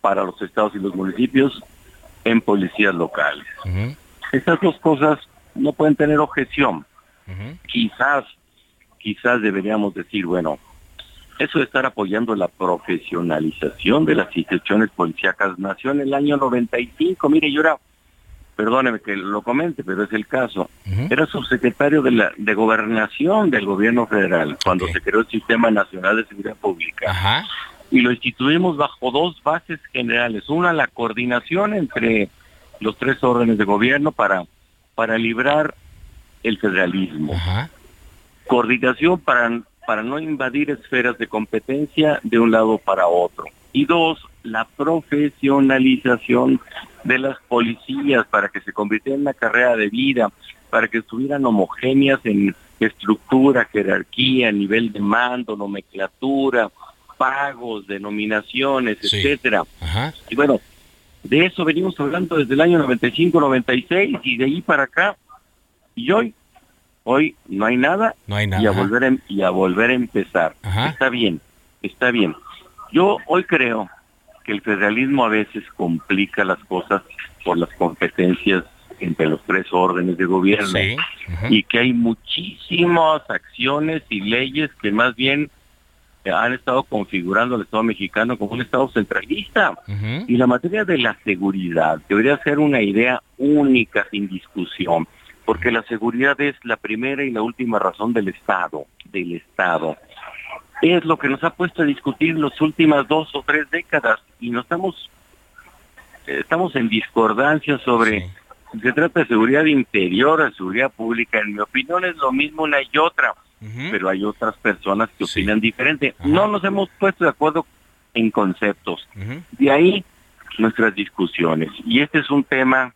para los estados y los municipios en policías locales. Estas dos cosas no pueden tener objeción. Quizás, quizás deberíamos decir, bueno, eso de estar apoyando la profesionalización de las instituciones policíacas nació en el año 95. Mire, yo era, perdóneme que lo comente, pero es el caso, era subsecretario de, la, de gobernación del gobierno federal cuando se creó el Sistema Nacional de Seguridad Pública. Y lo instituimos bajo dos bases generales. Una, la coordinación entre los tres órdenes de gobierno para, para librar el federalismo. Coordinación para, para no invadir esferas de competencia de un lado para otro. Y dos, la profesionalización de las policías para que se convirtieran en una carrera de vida, para que estuvieran homogéneas en estructura, jerarquía, nivel de mando, nomenclatura, pagos, denominaciones, etcétera. Y bueno, de eso venimos hablando desde el año 95, 96 y de ahí para acá. Y hoy, hoy no hay nada, no hay nada. Y, a volver a, y a volver a empezar. Está bien, está bien. Yo hoy creo que el federalismo a veces complica las cosas por las competencias entre los tres órdenes de gobierno y que hay muchísimas acciones y leyes que más bien han estado configurando al Estado mexicano como un Estado centralista. Y la materia de la seguridad debería ser una idea única, sin discusión, porque la seguridad es la primera y la última razón del Estado, del Estado. Es lo que nos ha puesto a discutir las últimas dos o tres décadas y no estamos, estamos en discordancia sobre si se trata de seguridad interior o seguridad pública. En mi opinión es lo mismo una y otra pero hay otras personas que opinan diferente. No nos hemos puesto de acuerdo en conceptos. De ahí nuestras discusiones. Y este es un tema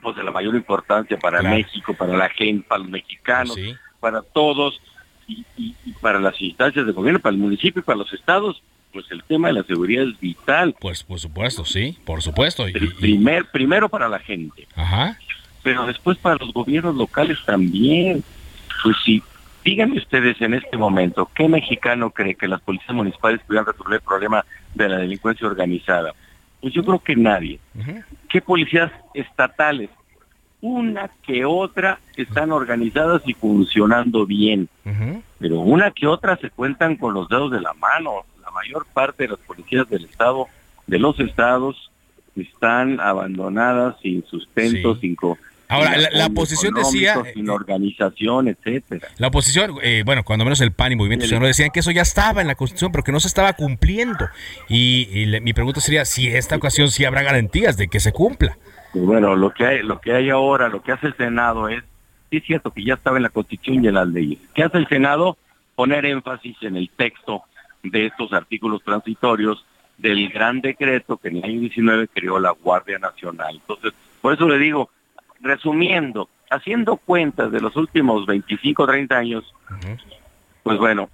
pues de la mayor importancia para México, para la gente, para los mexicanos, para todos y, para las instancias de gobierno, para el municipio y para los estados. Pues el tema de la seguridad es vital. Pues por supuesto, sí, por supuesto. Y, Primer, primero para la gente. Ajá. Pero después para los gobiernos locales también. Pues sí, Díganme ustedes en este momento, ¿qué mexicano cree que las policías municipales pudieran resolver el problema de la delincuencia organizada? Pues yo creo que nadie. ¿Qué policías estatales? Una que otra están organizadas y funcionando bien, pero una que otra se cuentan con los dedos de la mano. La mayor parte de las policías del estado, de los estados, están abandonadas, sin sustento, sin, Ahora, la, oposición decía... Sin organización, etcétera. La oposición, eh, bueno, cuando menos el PAN y Movimiento Ciudadano decían que eso ya estaba en la Constitución, pero que no se estaba cumpliendo. Y, mi pregunta sería si esta ocasión sí habrá garantías de que se cumpla. Pues bueno, lo que hay, lo que hay ahora, lo que hace el Senado es, sí es cierto que ya estaba en la Constitución y en las leyes. ¿Qué hace el Senado? Poner énfasis en el texto de estos artículos transitorios del gran decreto que en el año 19 creó la Guardia Nacional. Entonces, por eso le digo, resumiendo, haciendo cuentas de los últimos 25, 30 años, pues bueno,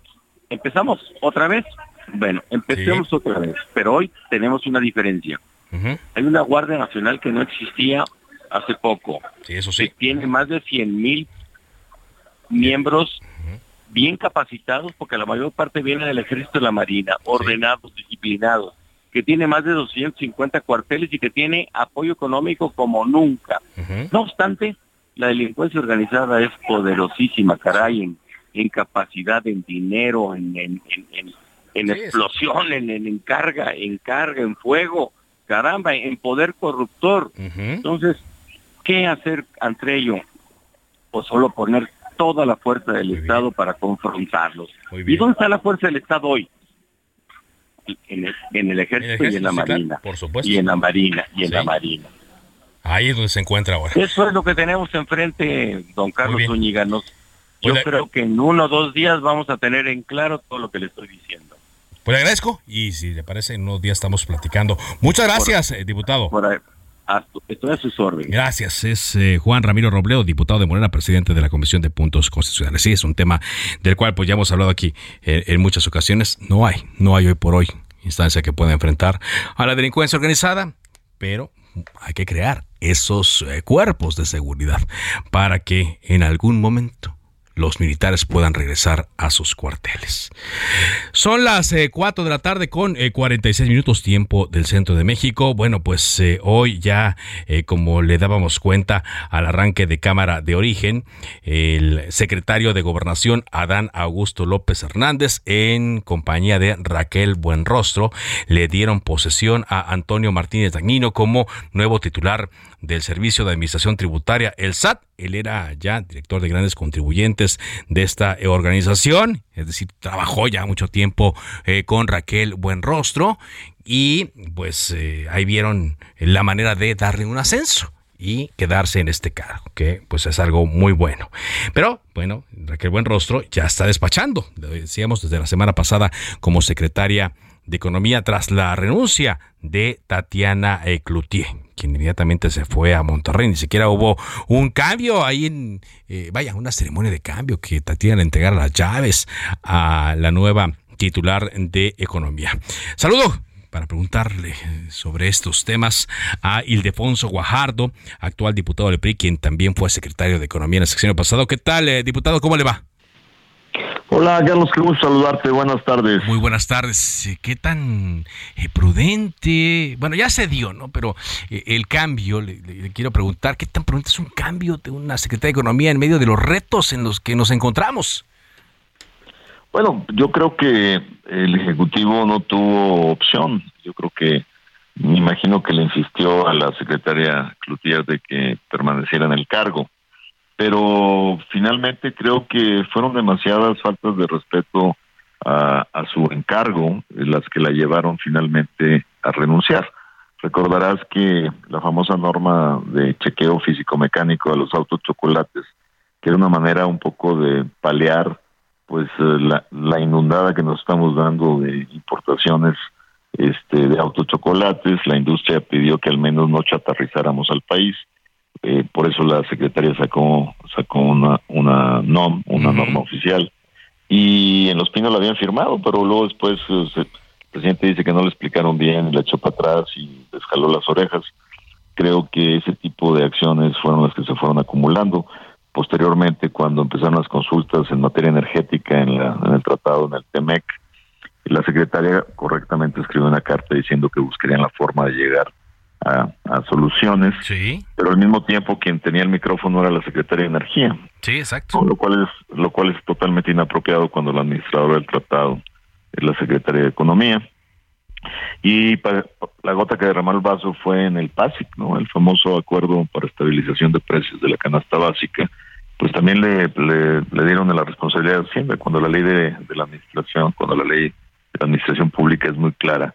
empezamos otra vez. Bueno, empecemos otra vez, pero hoy tenemos una diferencia. Hay una Guardia Nacional que no existía hace poco. Sí, eso sí. Que tiene más de 100 mil miembros bien capacitados, porque la mayor parte viene del Ejército de la Marina, ordenados, disciplinados que tiene más de 250 cuarteles y que tiene apoyo económico como nunca. No obstante, la delincuencia organizada es poderosísima, caray, en, capacidad, en dinero, en, en, explosión, en, en, carga, en carga, en fuego, caramba, en poder corruptor. Entonces, ¿qué hacer ante ello? Pues solo poner toda la fuerza del Estado para confrontarlos. ¿Y dónde está la fuerza del Estado hoy? En el, ejército, y en la marina. Por supuesto. Y en la marina, y en la marina. Ahí es donde se encuentra ahora. Eso es lo que tenemos enfrente, don Carlos Zúñiga. yo pues creo que en uno o dos días vamos a tener en claro todo lo que le estoy diciendo. Pues le agradezco y si le parece, en unos días estamos platicando. Muchas gracias, eh, diputado. Estoy a sus órdenes. Gracias. Es eh, Juan Ramiro Robleo, diputado de Morena, presidente de la Comisión de Puntos Constitucionales. Sí, es un tema del cual pues ya hemos hablado aquí eh, en muchas ocasiones. No hay, no hay hoy por hoy instancia que pueda enfrentar a la delincuencia organizada, pero hay que crear esos eh, cuerpos de seguridad para que en algún momento los militares puedan regresar a sus cuarteles. Son las 4 eh, de la tarde con 46 eh, minutos tiempo del centro de México. Bueno, pues eh, hoy ya, como le dábamos cuenta al arranque de Cámara de Origen, el secretario de Gobernación, Adán Augusto López Hernández, en compañía de Raquel Buenrostro, le dieron posesión a Antonio Martínez Dagnino como nuevo titular del Servicio de Administración Tributaria, el SAT. Él era ya director de grandes contribuyentes de esta organización, es decir, trabajó ya mucho tiempo eh, con Raquel Buenrostro y pues eh, ahí vieron la manera de darle un ascenso y quedarse en este cargo, que pues es algo muy bueno. Pero bueno, Raquel Buenrostro ya está despachando, lo decíamos desde la semana pasada como secretaria de Economía tras la renuncia de Tatiana eh, Cloutier, quien inmediatamente se fue a Monterrey. Ni siquiera hubo un cambio ahí en, eh, vaya, una ceremonia de cambio que Tatiana entregara las llaves a la nueva titular de Economía. Saludo para preguntarle sobre estos temas a Ildefonso Guajardo, actual diputado del PRI, quien también fue secretario de Economía en el sección pasado. ¿Qué tal, eh, diputado? ¿Cómo le va? Hola, Carlos, qué gusto saludarte. Buenas tardes. Muy buenas tardes. Eh, ¿Qué tan eh, prudente? Bueno, ya se dio, ¿no? Pero eh, el cambio, le, quiero preguntar, ¿qué tan prudente es un cambio de una Secretaría de Economía en medio de los retos en los que nos encontramos? Bueno, yo creo que el Ejecutivo no tuvo opción. Yo creo que, me imagino que le insistió a la secretaria Cloutier de que permaneciera en el cargo. Pero finalmente creo que fueron demasiadas faltas de respeto a, su encargo las que la llevaron finalmente a renunciar. Recordarás que la famosa norma de chequeo físico-mecánico de los autos chocolates, que era una manera un poco de palear pues eh, la, la inundada que nos estamos dando de importaciones este de autochocolates, la industria pidió que al menos no chatarrizáramos al país. Eh, por eso la secretaria sacó sacó una una NOM, una norma oficial. Y en Los Pinos la habían firmado, pero luego después eh, el presidente dice que no le explicaron bien, la echó para atrás y les jaló las orejas. Creo que ese tipo de acciones fueron las que se fueron acumulando. Posteriormente, cuando empezaron las consultas en materia energética en, la, en el tratado, en el TEMEC, la secretaria correctamente escribió una carta diciendo que buscarían la forma de llegar a, a, soluciones. Sí. Pero al mismo tiempo quien tenía el micrófono era la secretaria de Energía. Sí, exacto. Lo cual es, lo cual es totalmente inapropiado cuando la administradora del tratado es la secretaria de Economía. Y para, la gota que derramó el vaso fue en el PASIC, ¿no? El famoso acuerdo para estabilización de precios de la canasta básica, pues también le, le, le dieron la responsabilidad de Hacienda cuando la ley de, de, la administración, cuando la ley de la administración pública es muy clara.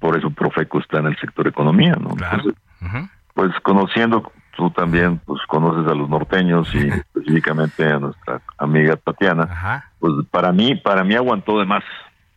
Por eso Profeco está en el sector economía, ¿no? Claro. Entonces, uh -huh. pues conociendo, tú también pues conoces a los norteños y *laughs* específicamente a nuestra amiga Tatiana, Ajá. pues para mí, para mí aguantó de más.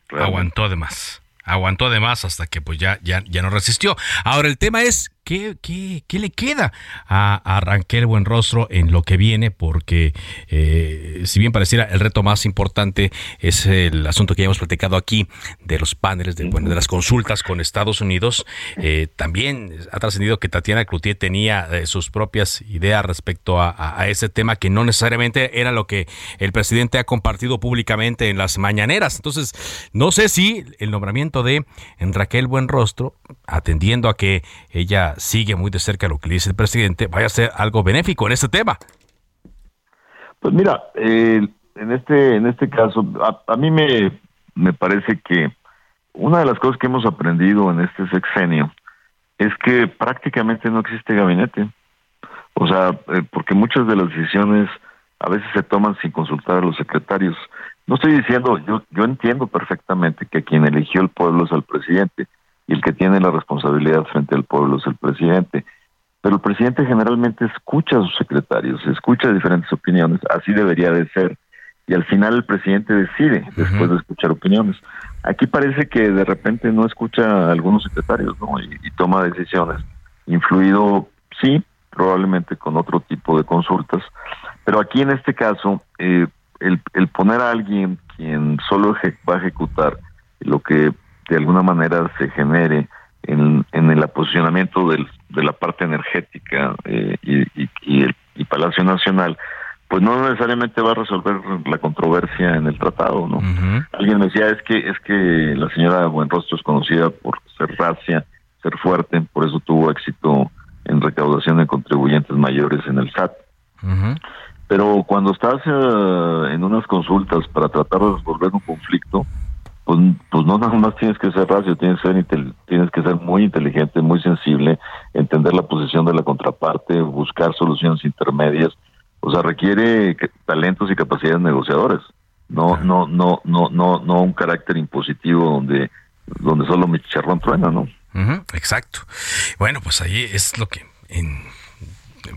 Realmente. Aguantó de más aguantó de más hasta que pues ya, ya, ya no resistió. Ahora el tema es ¿Qué, qué, qué le queda a, a, Raquel Buenrostro en lo que viene? Porque eh, si bien pareciera el reto más importante es el asunto que ya hemos platicado aquí de los paneles, de, bueno, de las consultas con Estados Unidos, eh, también ha trascendido que Tatiana Cloutier tenía eh, sus propias ideas respecto a, a, ese tema que no necesariamente era lo que el presidente ha compartido públicamente en las mañaneras. Entonces, no sé si el nombramiento de Raquel Buenrostro, atendiendo a que ella sigue muy de cerca lo que dice el presidente, vaya a ser algo benéfico en este tema. Pues mira, eh, en este en este caso, a, a, mí me, me parece que una de las cosas que hemos aprendido en este sexenio es que prácticamente no existe gabinete. O sea, eh, porque muchas de las decisiones a veces se toman sin consultar a los secretarios. No estoy diciendo, yo, yo entiendo perfectamente que quien eligió el pueblo es al presidente, y el que tiene la responsabilidad frente al pueblo es el presidente. Pero el presidente generalmente escucha a sus secretarios, escucha diferentes opiniones, así debería de ser. Y al final el presidente decide uh -huh. después de escuchar opiniones. Aquí parece que de repente no escucha a algunos secretarios ¿no? y, y toma decisiones, influido, sí, probablemente con otro tipo de consultas. Pero aquí en este caso, eh, el, el poner a alguien quien solo va a ejecutar lo que de alguna manera se genere en, en el aposicionamiento del, de la parte energética eh, y, y, y, el y Palacio Nacional, pues no necesariamente va a resolver la controversia en el tratado, ¿no? Uh -huh. Alguien me decía es que es que la señora Buenrostro es conocida por ser racia, ser fuerte, por eso tuvo éxito en recaudación de contribuyentes mayores en el SAT. Uh -huh. Pero cuando estás uh, en unas consultas para tratar de resolver un conflicto, pues, pues no nada más tienes que ser racio, tienes que ser, tienes que ser muy inteligente, muy sensible, entender la posición de la contraparte, buscar soluciones intermedias, o sea, requiere talentos y capacidades negociadores, no, no, no, no, no, no un carácter impositivo donde, donde solo mi chicharrón truena, ¿no? Uh -huh, exacto. Bueno, pues ahí es lo que en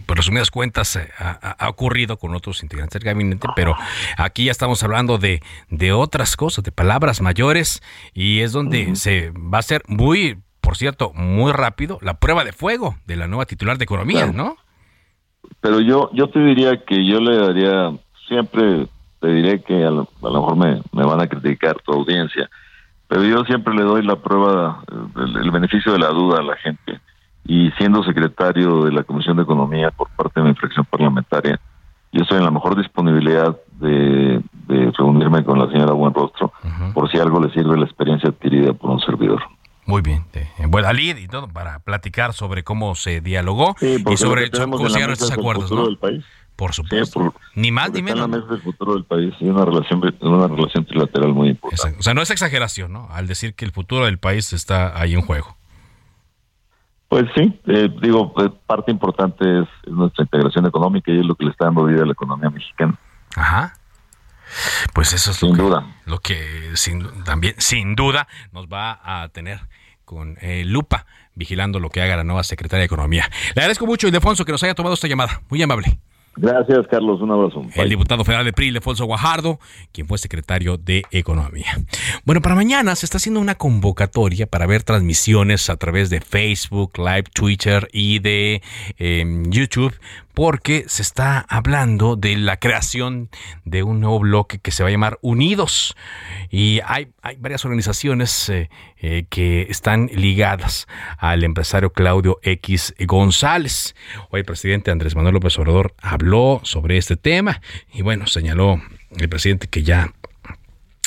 por resumidas cuentas ha, ha, ocurrido con otros integrantes del gabinete, pero aquí ya estamos hablando de, de otras cosas, de palabras mayores, y es donde uh -huh. se va a hacer muy, por cierto, muy rápido la prueba de fuego de la nueva titular de economía, claro. ¿no? Pero yo, yo te diría que yo le daría, siempre te diré que a lo, a lo mejor me, me, van a criticar tu audiencia, pero yo siempre le doy la prueba, el, el beneficio de la duda a la gente y siendo secretario de la Comisión de Economía por parte de mi fracción parlamentaria, yo estoy en la mejor disponibilidad de, de reunirme con la señora Buenrostro uh -huh. por si algo le sirve la experiencia adquirida por un servidor. Muy bien, en buena lid y todo para platicar sobre cómo se dialogó sí, y sobre cómo se llegaron estos acuerdos, ¿no? Del país. Por supuesto. ni más ni menos. Es el futuro del país y una relación, una relación trilateral muy importante. O sea, no es exageración, ¿no? Al decir que el futuro del país está ahí en juego. Pues sí, eh, digo, eh, parte importante es, nuestra integración económica y es lo que le está dando vida a la economía mexicana. Ajá. Pues eso es sin lo que, duda. lo que sin, también sin duda nos va a tener con eh, lupa vigilando lo que haga la nueva secretaria de Economía. Le agradezco mucho, Ildefonso, que nos haya tomado esta llamada. Muy amable. Gracias, Carlos. Un abrazo. El diputado federal de PRI, Lefonso Guajardo, quien fue secretario de Economía. Bueno, para mañana se está haciendo una convocatoria para ver transmisiones a través de Facebook, Live, Twitter y de em, YouTube porque se está hablando de la creación de un nuevo bloque que se va a llamar Unidos. Y hay, varias organizaciones eh, eh, que están ligadas al empresario Claudio X González. Hoy el presidente Andrés Manuel López Obrador habló sobre este tema y bueno, señaló el presidente que ya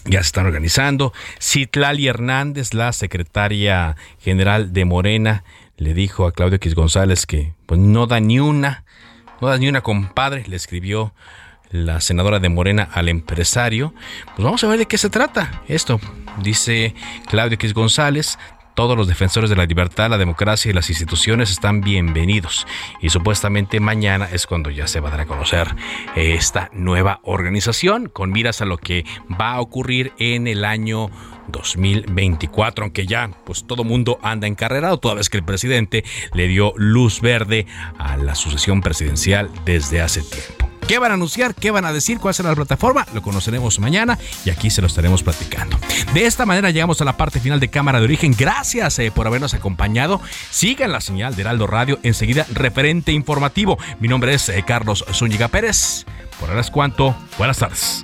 ya se están organizando. Citlali Hernández, la secretaria general de Morena, le dijo a Claudio X González que pues, no da ni una no das ni una compadre, le escribió la senadora de Morena al empresario. Pues vamos a ver de qué se trata esto. Dice Claudio X González, todos los defensores de la libertad, la democracia y las instituciones están bienvenidos. Y supuestamente mañana es cuando ya se va a dar a conocer esta nueva organización con miras a lo que va a ocurrir en el año 2024, aunque ya pues todo mundo anda encarrerado, toda vez que el presidente le dio luz verde a la sucesión presidencial desde hace tiempo. ¿Qué van a anunciar? ¿Qué van a decir? ¿Cuál será la plataforma? Lo conoceremos mañana y aquí se lo estaremos platicando. De esta manera llegamos a la parte final de Cámara de Origen. Gracias eh, por habernos acompañado. Sigan la señal de Heraldo Radio. Enseguida, referente informativo. Mi nombre es eh, Carlos Zúñiga Pérez. Por ahora es cuanto. Buenas tardes.